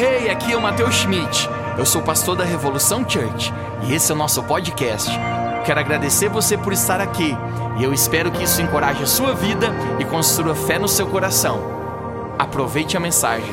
Hey, aqui é o Matheus Schmidt. Eu sou pastor da Revolução Church e esse é o nosso podcast. Quero agradecer você por estar aqui e eu espero que isso encoraje a sua vida e construa fé no seu coração. Aproveite a mensagem.